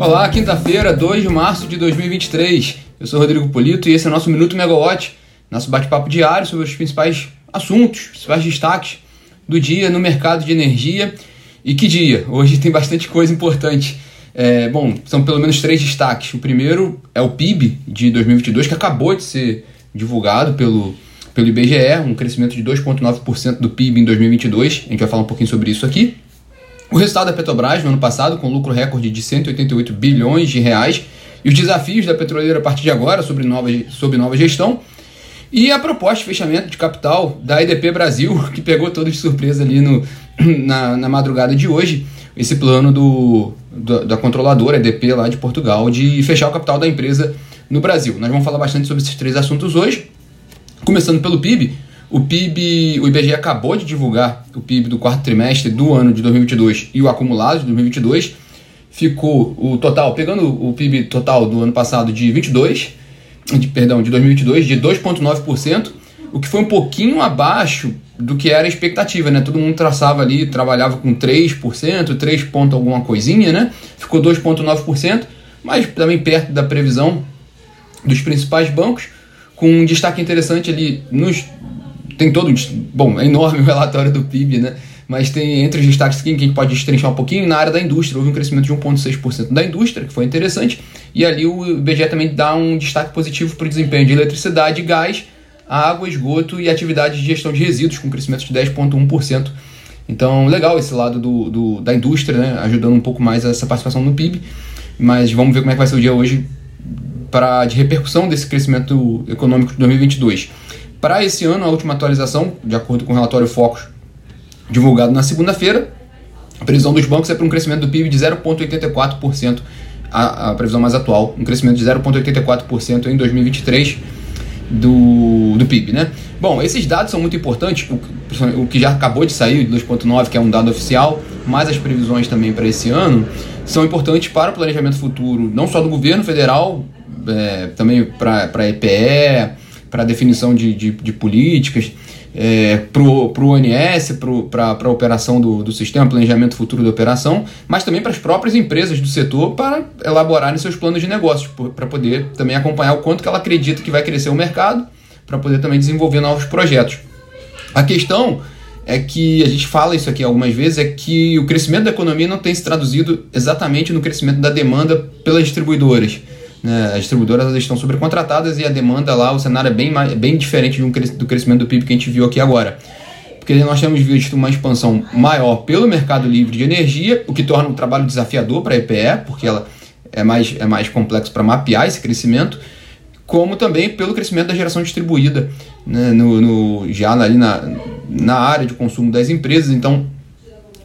Olá, quinta-feira, 2 de março de 2023. Eu sou Rodrigo Polito e esse é o nosso Minuto Megawatt, nosso bate-papo diário sobre os principais assuntos, os principais destaques do dia no mercado de energia. E que dia? Hoje tem bastante coisa importante. É, bom, são pelo menos três destaques. O primeiro é o PIB de 2022, que acabou de ser divulgado pelo, pelo IBGE, um crescimento de 2,9% do PIB em 2022. A gente vai falar um pouquinho sobre isso aqui. O resultado da Petrobras no ano passado, com lucro recorde de 188 bilhões de reais, e os desafios da petroleira a partir de agora sobre nova, nova gestão. E a proposta de fechamento de capital da EDP Brasil, que pegou todos de surpresa ali no, na, na madrugada de hoje, esse plano do, do, da controladora EDP lá de Portugal de fechar o capital da empresa no Brasil. Nós vamos falar bastante sobre esses três assuntos hoje, começando pelo PIB. O PIB, o IBGE acabou de divulgar o PIB do quarto trimestre do ano de 2022 e o acumulado de 2022. Ficou o total, pegando o PIB total do ano passado de 22, de, perdão, de 2022, de 2,9%, o que foi um pouquinho abaixo do que era a expectativa, né? Todo mundo traçava ali, trabalhava com 3%, 3 ponto alguma coisinha, né? Ficou 2,9%, mas também perto da previsão dos principais bancos, com um destaque interessante ali nos tem todo. Bom, é enorme o relatório do PIB, né? Mas tem entre os destaques aqui que a gente pode destrinchar um pouquinho, na área da indústria, houve um crescimento de 1,6% da indústria, que foi interessante, e ali o IBGE também dá um destaque positivo para o desempenho de eletricidade, gás, água, esgoto e atividades de gestão de resíduos, com crescimento de 10,1%. Então, legal esse lado do, do, da indústria, né? ajudando um pouco mais essa participação no PIB. Mas vamos ver como é que vai ser o dia hoje para de repercussão desse crescimento econômico de 2022. Para esse ano, a última atualização, de acordo com o relatório Focus divulgado na segunda-feira, a previsão dos bancos é para um crescimento do PIB de 0,84%, a, a previsão mais atual, um crescimento de 0,84% em 2023 do, do PIB, né? Bom, esses dados são muito importantes, o, o que já acabou de sair, 2,9, que é um dado oficial, mas as previsões também para esse ano, são importantes para o planejamento futuro, não só do governo federal, é, também para a EPE, para definição de, de, de políticas, é, para o ONS, para a operação do, do sistema, planejamento futuro da operação, mas também para as próprias empresas do setor para elaborarem seus planos de negócios, para poder também acompanhar o quanto que ela acredita que vai crescer o mercado, para poder também desenvolver novos projetos. A questão é que a gente fala isso aqui algumas vezes, é que o crescimento da economia não tem se traduzido exatamente no crescimento da demanda pelas distribuidoras. Né? As distribuidoras estão sobrecontratadas e a demanda lá, o cenário é bem, mais, bem diferente um, do crescimento do PIB que a gente viu aqui agora. Porque nós temos visto uma expansão maior pelo mercado livre de energia, o que torna o trabalho desafiador para a EPE, porque ela é mais, é mais complexo para mapear esse crescimento, como também pelo crescimento da geração distribuída né, no, no, já ali na, na área de consumo das empresas. Então,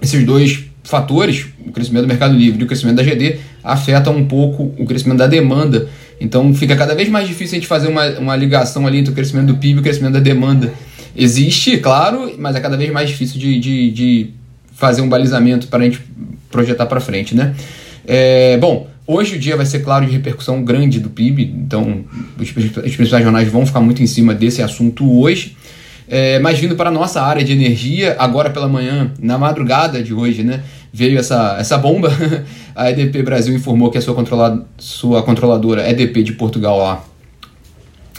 esses dois fatores, o crescimento do mercado livre e o crescimento da GD, afetam um pouco o crescimento da demanda. Então fica cada vez mais difícil a gente fazer uma, uma ligação ali entre o crescimento do PIB e o crescimento da demanda. Existe, claro, mas é cada vez mais difícil de, de, de fazer um balizamento para a gente projetar para frente, né? É, bom, hoje o dia vai ser, claro, de repercussão grande do PIB, então os, os principais jornais vão ficar muito em cima desse assunto hoje. É, mas vindo para a nossa área de energia, agora pela manhã, na madrugada de hoje, né, veio essa, essa bomba. A EDP Brasil informou que a sua, controla, sua controladora EDP de Portugal lá,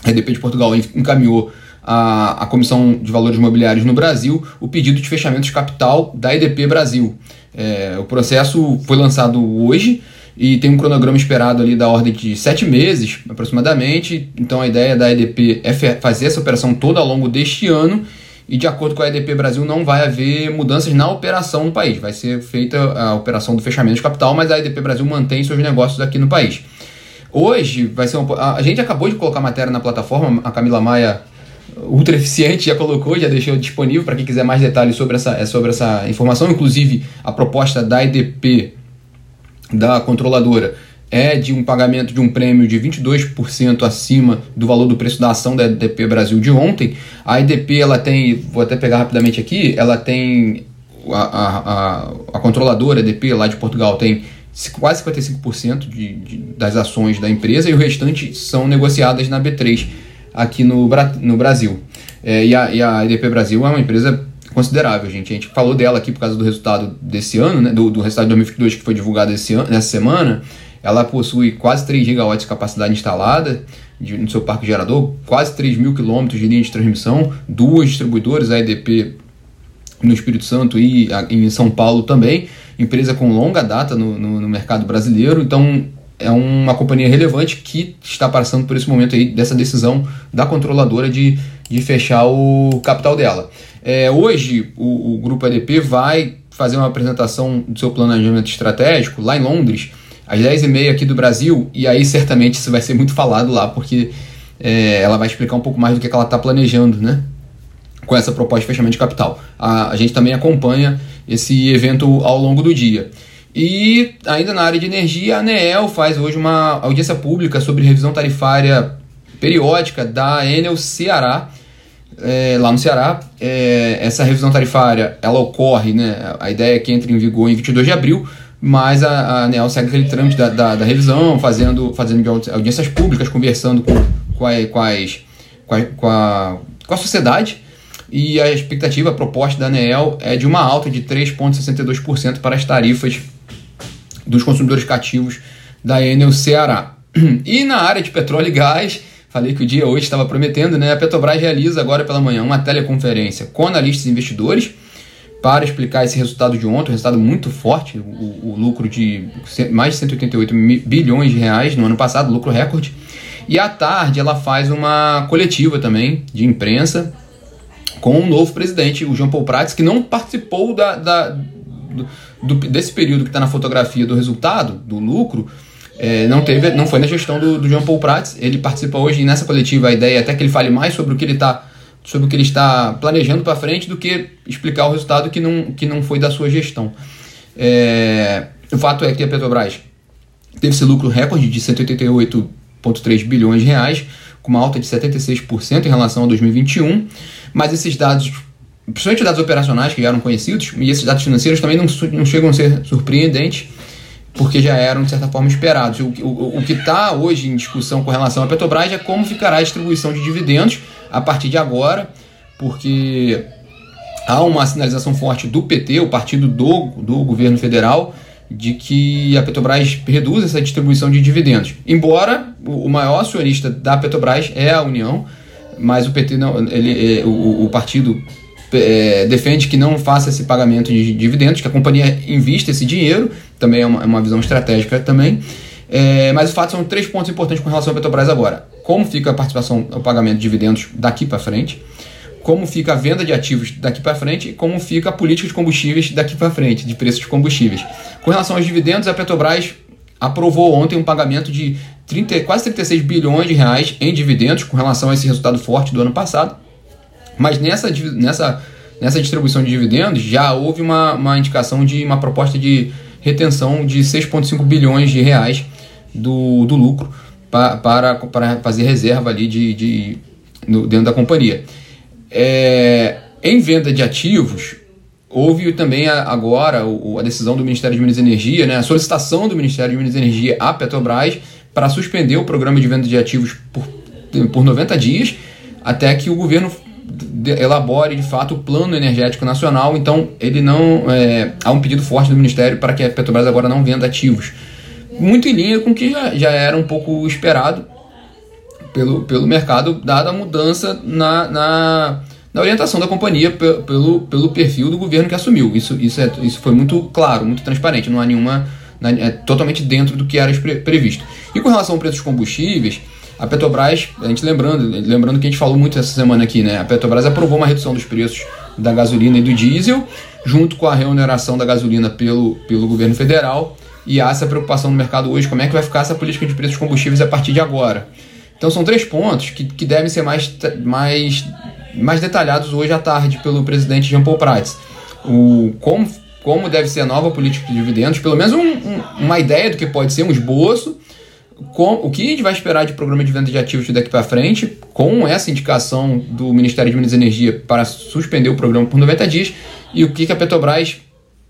a EDP de Portugal encaminhou à, à Comissão de Valores Imobiliários no Brasil o pedido de fechamento de capital da EDP Brasil. É, o processo foi lançado hoje e tem um cronograma esperado ali da ordem de sete meses aproximadamente. Então a ideia da EDP é fazer essa operação toda ao longo deste ano e de acordo com a EDP Brasil não vai haver mudanças na operação no país. Vai ser feita a operação do fechamento de capital, mas a EDP Brasil mantém seus negócios aqui no país. Hoje vai ser uma, a gente acabou de colocar matéria na plataforma, a Camila Maia ultra eficiente já colocou, já deixou disponível para quem quiser mais detalhes sobre essa, sobre essa informação, inclusive a proposta da EDP da controladora é de um pagamento de um prêmio de 22% acima do valor do preço da ação da EDP Brasil de ontem. A EDP ela tem, vou até pegar rapidamente aqui, ela tem a, a, a, controladora EDP lá de Portugal tem quase 55% de, de, das ações da empresa e o restante são negociadas na B3 aqui no, no Brasil. É, e, a, e a EDP Brasil é uma empresa considerável, gente. A gente falou dela aqui por causa do resultado desse ano, né, do, do resultado de 2022 que foi divulgado esse ano, nessa semana. ela possui quase 3 gigawatts de capacidade instalada de, no seu parque gerador, quase 3 mil quilômetros de linha de transmissão, duas distribuidoras, a EDP no Espírito Santo e em São Paulo também, empresa com longa data no, no, no mercado brasileiro, então é uma companhia relevante que está passando por esse momento aí dessa decisão da controladora de, de fechar o capital dela. É, hoje o, o grupo EDP vai fazer uma apresentação do seu planejamento estratégico lá em Londres, às 10h30 aqui do Brasil, e aí certamente isso vai ser muito falado lá, porque é, ela vai explicar um pouco mais do que, que ela está planejando, né? Com essa proposta de fechamento de capital. A, a gente também acompanha esse evento ao longo do dia. E ainda na área de energia, a ANEEL faz hoje uma audiência pública sobre revisão tarifária periódica da Enel Ceará, é, lá no Ceará. É, essa revisão tarifária ela ocorre, né, a ideia é que entre em vigor em 22 de abril, mas a, a ANEL segue aquele trâmite da, da, da, revisão, fazendo, fazendo audiências públicas, conversando com, com, a, com, as, com, a, com, a, com a sociedade. E a expectativa, a proposta da ANEEL é de uma alta de 3,62% para as tarifas dos consumidores cativos da Enel Ceará. E na área de petróleo e gás, falei que o dia hoje estava prometendo, né? A Petrobras realiza agora pela manhã uma teleconferência com analistas e investidores para explicar esse resultado de ontem, um resultado muito forte, o, o lucro de mais de 188 bilhões de reais no ano passado, lucro recorde. E à tarde ela faz uma coletiva também de imprensa com o um novo presidente, o João Paul Prats, que não participou da, da do, desse período que está na fotografia do resultado, do lucro, é, não teve, não foi na gestão do, do João Paul Prats. Ele participa hoje nessa coletiva. A ideia é até que ele fale mais sobre o que ele está sobre o que ele está planejando para frente do que explicar o resultado que não, que não foi da sua gestão. É, o fato é que a Petrobras teve esse lucro recorde de 188,3 bilhões de reais, com uma alta de 76% em relação a 2021, mas esses dados principalmente dados operacionais que já eram conhecidos, e esses dados financeiros também não, não chegam a ser surpreendentes, porque já eram, de certa forma, esperados. O, o, o que está hoje em discussão com relação à Petrobras é como ficará a distribuição de dividendos a partir de agora, porque há uma sinalização forte do PT, o partido do, do governo federal, de que a Petrobras reduz essa distribuição de dividendos. Embora o maior acionista da Petrobras é a União, mas o PT não, ele, é, o, o partido é, defende que não faça esse pagamento de dividendos, que a companhia invista esse dinheiro, também é uma, é uma visão estratégica também. É, mas o fato são três pontos importantes com relação à Petrobras agora. Como fica a participação, o pagamento de dividendos daqui para frente, como fica a venda de ativos daqui para frente e como fica a política de combustíveis daqui para frente, de preços de combustíveis. Com relação aos dividendos, a Petrobras aprovou ontem um pagamento de 30, quase 36 bilhões de reais em dividendos com relação a esse resultado forte do ano passado. Mas nessa, nessa, nessa distribuição de dividendos já houve uma, uma indicação de uma proposta de retenção de 6,5 bilhões de reais do, do lucro pa, para, para fazer reserva ali de, de, no, dentro da companhia. É, em venda de ativos, houve também agora a decisão do Ministério de Minas e Energia, né, a solicitação do Ministério de Minas e Energia à Petrobras para suspender o programa de venda de ativos por, por 90 dias, até que o governo elabore de fato o plano energético nacional. Então, ele não é, há um pedido forte do Ministério para que a Petrobras agora não venda ativos. Muito em linha com o que já, já era um pouco esperado pelo, pelo mercado, dada a mudança na, na, na orientação da companhia pelo, pelo perfil do governo que assumiu. Isso, isso, é, isso foi muito claro, muito transparente, não há nenhuma. É totalmente dentro do que era previsto. E com relação ao preço dos combustíveis, a Petrobras, a gente lembrando, lembrando que a gente falou muito essa semana aqui, né? A Petrobras aprovou uma redução dos preços da gasolina e do diesel, junto com a remuneração da gasolina pelo, pelo governo federal. E há essa preocupação no mercado hoje, como é que vai ficar essa política de preços combustíveis a partir de agora. Então são três pontos que, que devem ser mais, mais, mais detalhados hoje à tarde pelo presidente Jean Paul Prats. O, como, como deve ser a nova política de dividendos, pelo menos um, um, uma ideia do que pode ser, um esboço, com, o que a gente vai esperar de programa de venda de ativos daqui para frente, com essa indicação do Ministério de Minas e Energia para suspender o programa por 90 dias, e o que, que a Petrobras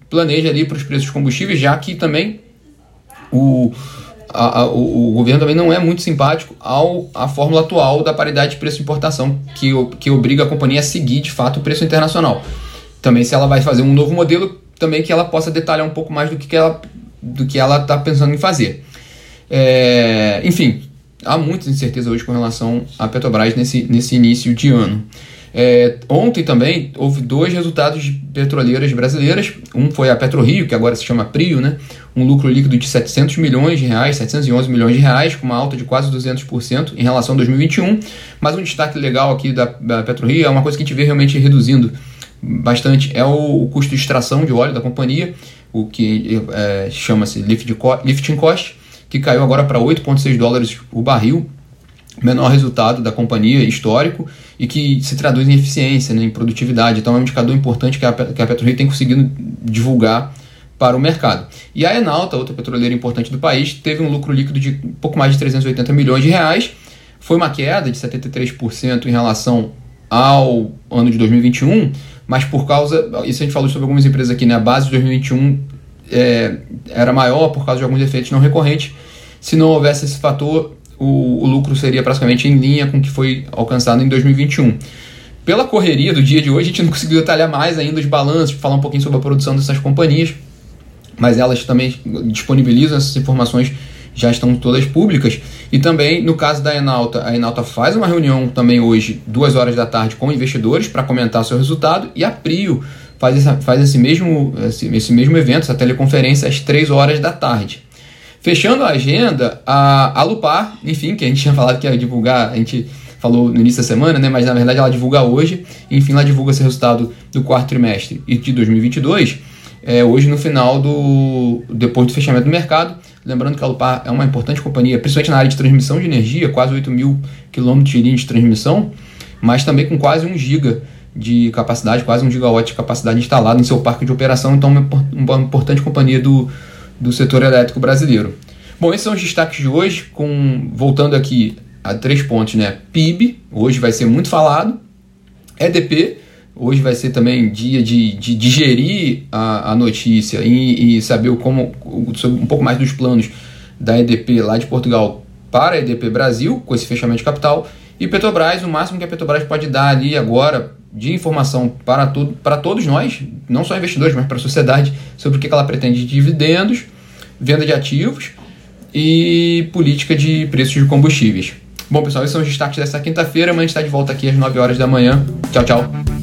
planeja ali para os preços de combustíveis, já que também o, a, a, o, governo também não é muito simpático ao a fórmula atual da paridade de preço de importação, que, que obriga a companhia a seguir de fato o preço internacional. Também se ela vai fazer um novo modelo, também que ela possa detalhar um pouco mais do que, que ela do que ela está pensando em fazer. É, enfim, há muita incerteza hoje com relação à Petrobras nesse, nesse início de ano. É, ontem também houve dois resultados de petroleiras brasileiras. Um foi a PetroRio, que agora se chama Prio, né? um lucro líquido de 700 milhões de reais, 711 milhões de reais, com uma alta de quase 200% em relação a 2021. Mas um destaque legal aqui da, da PetroRio é uma coisa que a gente vê realmente reduzindo bastante, é o, o custo de extração de óleo da companhia, o que é, chama-se lifting cost, que caiu agora para 8,6 dólares o barril, menor resultado da companhia histórico e que se traduz em eficiência, né, em produtividade. Então é um indicador importante que a, que a PetroRio tem conseguido divulgar para o mercado. E a Enalta, outra petroleira importante do país, teve um lucro líquido de pouco mais de 380 milhões de reais. Foi uma queda de 73% em relação ao ano de 2021, mas por causa, isso a gente falou sobre algumas empresas aqui, né? A base de 2021 é, era maior por causa de alguns efeitos não recorrentes. Se não houvesse esse fator, o, o lucro seria praticamente em linha com o que foi alcançado em 2021. Pela correria do dia de hoje, a gente não conseguiu detalhar mais ainda os balanços, falar um pouquinho sobre a produção dessas companhias, mas elas também disponibilizam essas informações, já estão todas públicas. E também, no caso da Enalta, a Enalta faz uma reunião também hoje, duas horas da tarde, com investidores para comentar seu resultado, e a Prio faz, essa, faz esse, mesmo, esse, esse mesmo evento, essa teleconferência, às três horas da tarde. Fechando a agenda, a, a Lupar, enfim, que a gente tinha falado que ia divulgar, a gente falou no início da semana, né, mas na verdade ela divulga hoje, enfim, ela divulga esse resultado do quarto trimestre de 2022, é, hoje no final do. depois do fechamento do mercado. Lembrando que a Lupar é uma importante companhia, principalmente na área de transmissão de energia, quase 8 mil quilômetros de linha de transmissão, mas também com quase 1 giga de capacidade, quase 1 gigawatt de capacidade instalada em seu parque de operação, então uma importante companhia do, do setor elétrico brasileiro. Bom, esses são os destaques de hoje, com voltando aqui a três pontos, né? PIB, hoje vai ser muito falado, EDP, hoje vai ser também dia de, de digerir a, a notícia e, e saber como, um pouco mais dos planos da EDP lá de Portugal para a EDP Brasil, com esse fechamento de capital, e Petrobras, o máximo que a Petrobras pode dar ali agora de informação para, todo, para todos nós, não só investidores, mas para a sociedade, sobre o que ela pretende de dividendos, venda de ativos e política de preços de combustíveis. Bom, pessoal, esses são os destaques dessa quinta-feira. Amanhã a gente está de volta aqui às 9 horas da manhã. Tchau, tchau.